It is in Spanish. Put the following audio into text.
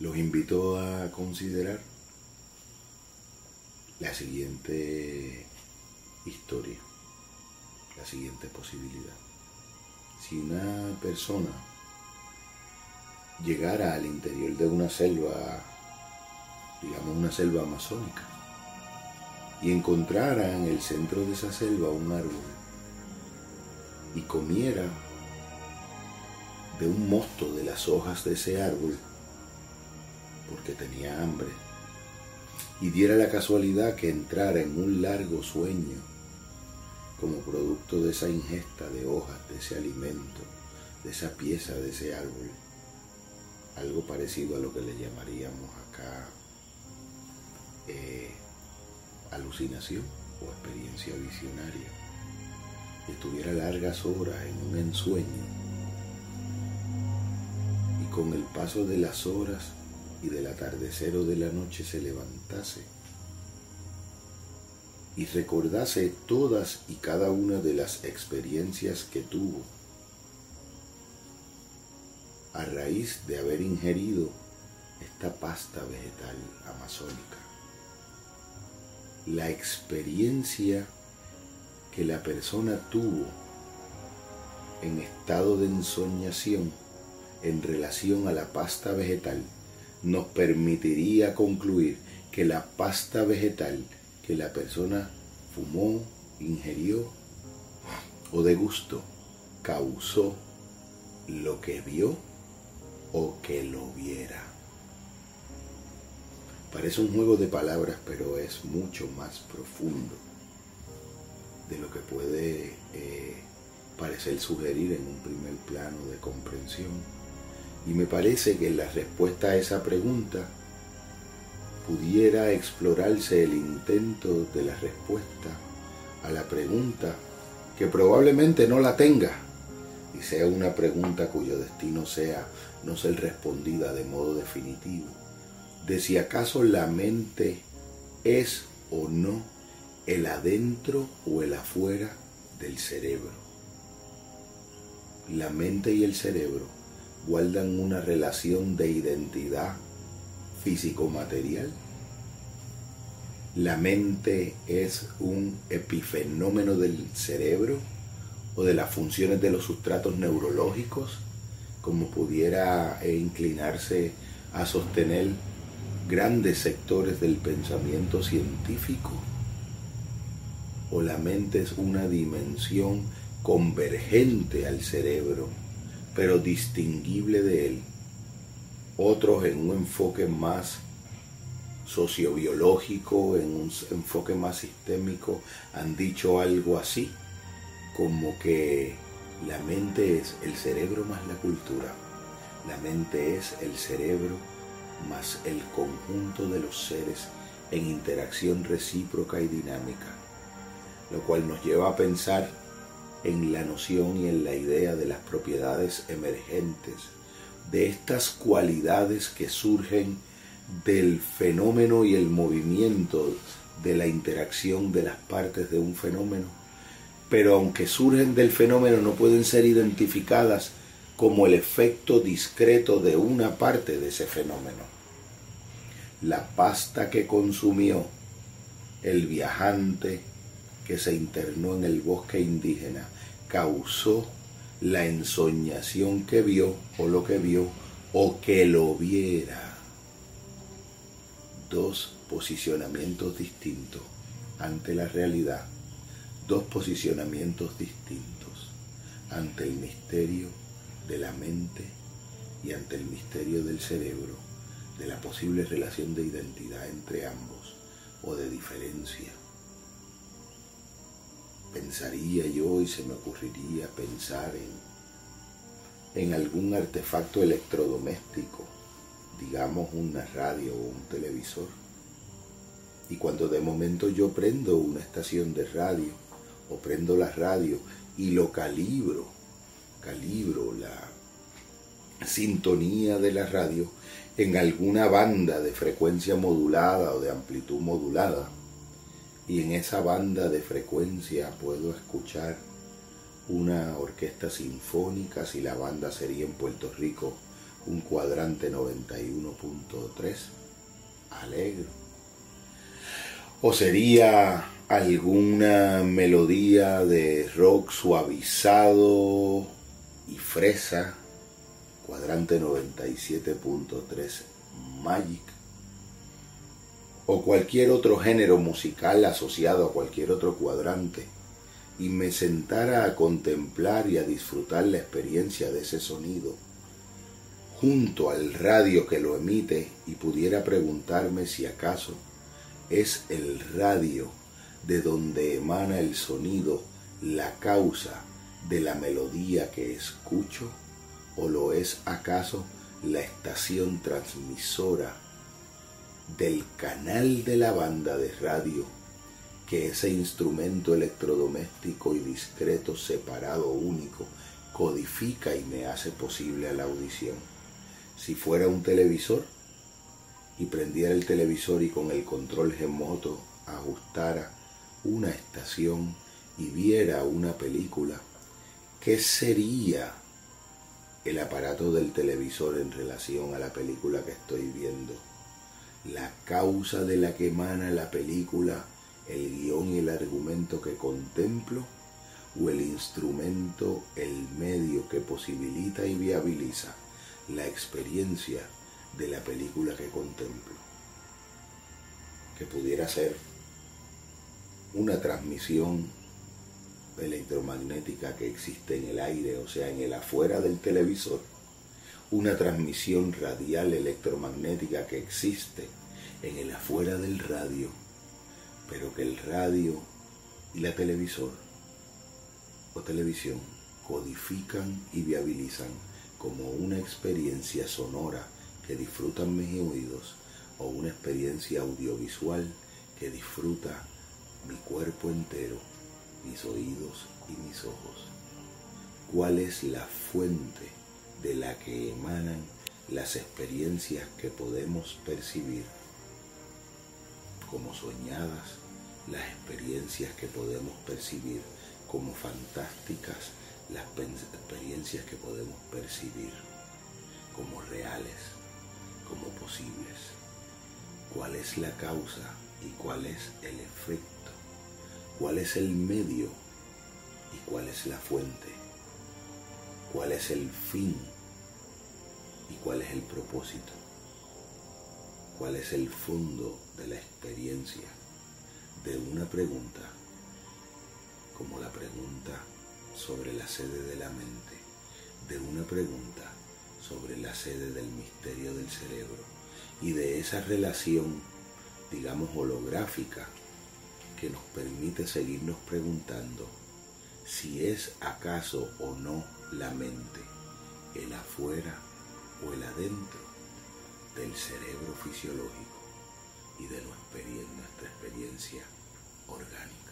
los invito a considerar la siguiente historia, la siguiente posibilidad. Si una persona llegara al interior de una selva, digamos una selva amazónica, y encontrara en el centro de esa selva un árbol y comiera de un mosto de las hojas de ese árbol, porque tenía hambre, y diera la casualidad que entrara en un largo sueño como producto de esa ingesta de hojas, de ese alimento, de esa pieza de ese árbol, algo parecido a lo que le llamaríamos acá eh, alucinación o experiencia visionaria, y estuviera largas horas en un ensueño, y con el paso de las horas y del atardecer o de la noche se levantase y recordase todas y cada una de las experiencias que tuvo a raíz de haber ingerido esta pasta vegetal amazónica. La experiencia que la persona tuvo en estado de ensoñación en relación a la pasta vegetal nos permitiría concluir que la pasta vegetal que la persona fumó, ingirió o de gusto causó lo que vio o que lo viera. Parece un juego de palabras, pero es mucho más profundo de lo que puede eh, parecer sugerir en un primer plano de comprensión y me parece que en la respuesta a esa pregunta pudiera explorarse el intento de la respuesta a la pregunta que probablemente no la tenga y sea una pregunta cuyo destino sea no ser respondida de modo definitivo, de si acaso la mente es o no el adentro o el afuera del cerebro. La mente y el cerebro guardan una relación de identidad físico-material. La mente es un epifenómeno del cerebro o de las funciones de los sustratos neurológicos, como pudiera inclinarse a sostener grandes sectores del pensamiento científico. O la mente es una dimensión convergente al cerebro pero distinguible de él. Otros en un enfoque más sociobiológico, en un enfoque más sistémico, han dicho algo así, como que la mente es el cerebro más la cultura, la mente es el cerebro más el conjunto de los seres en interacción recíproca y dinámica, lo cual nos lleva a pensar en la noción y en la idea de las propiedades emergentes, de estas cualidades que surgen del fenómeno y el movimiento de la interacción de las partes de un fenómeno, pero aunque surgen del fenómeno no pueden ser identificadas como el efecto discreto de una parte de ese fenómeno. La pasta que consumió el viajante que se internó en el bosque indígena causó la ensoñación que vio o lo que vio o que lo viera. Dos posicionamientos distintos ante la realidad, dos posicionamientos distintos ante el misterio de la mente y ante el misterio del cerebro, de la posible relación de identidad entre ambos o de diferencia pensaría yo y se me ocurriría pensar en, en algún artefacto electrodoméstico, digamos una radio o un televisor. Y cuando de momento yo prendo una estación de radio o prendo la radio y lo calibro, calibro la sintonía de la radio en alguna banda de frecuencia modulada o de amplitud modulada, y en esa banda de frecuencia puedo escuchar una orquesta sinfónica, si la banda sería en Puerto Rico, un cuadrante 91.3 alegre. O sería alguna melodía de rock suavizado y fresa, cuadrante 97.3 Magic, o cualquier otro género musical asociado a cualquier otro cuadrante, y me sentara a contemplar y a disfrutar la experiencia de ese sonido, junto al radio que lo emite y pudiera preguntarme si acaso es el radio de donde emana el sonido la causa de la melodía que escucho o lo es acaso la estación transmisora del canal de la banda de radio que ese instrumento electrodoméstico y discreto separado único codifica y me hace posible a la audición. Si fuera un televisor y prendiera el televisor y con el control remoto ajustara una estación y viera una película, ¿qué sería el aparato del televisor en relación a la película que estoy viendo? La causa de la que emana la película, el guion y el argumento que contemplo, o el instrumento, el medio que posibilita y viabiliza la experiencia de la película que contemplo. Que pudiera ser una transmisión electromagnética que existe en el aire, o sea, en el afuera del televisor, una transmisión radial electromagnética que existe en el afuera del radio, pero que el radio y la televisor o televisión codifican y viabilizan como una experiencia sonora que disfrutan mis oídos o una experiencia audiovisual que disfruta mi cuerpo entero, mis oídos y mis ojos. ¿Cuál es la fuente de la que emanan las experiencias que podemos percibir como soñadas, las experiencias que podemos percibir como fantásticas, las experiencias que podemos percibir como reales, como posibles? ¿Cuál es la causa y cuál es el efecto? cuál es el medio y cuál es la fuente, cuál es el fin y cuál es el propósito, cuál es el fondo de la experiencia de una pregunta como la pregunta sobre la sede de la mente, de una pregunta sobre la sede del misterio del cerebro y de esa relación, digamos, holográfica que nos permite seguirnos preguntando si es acaso o no la mente el afuera o el adentro del cerebro fisiológico y de nuestra experiencia orgánica.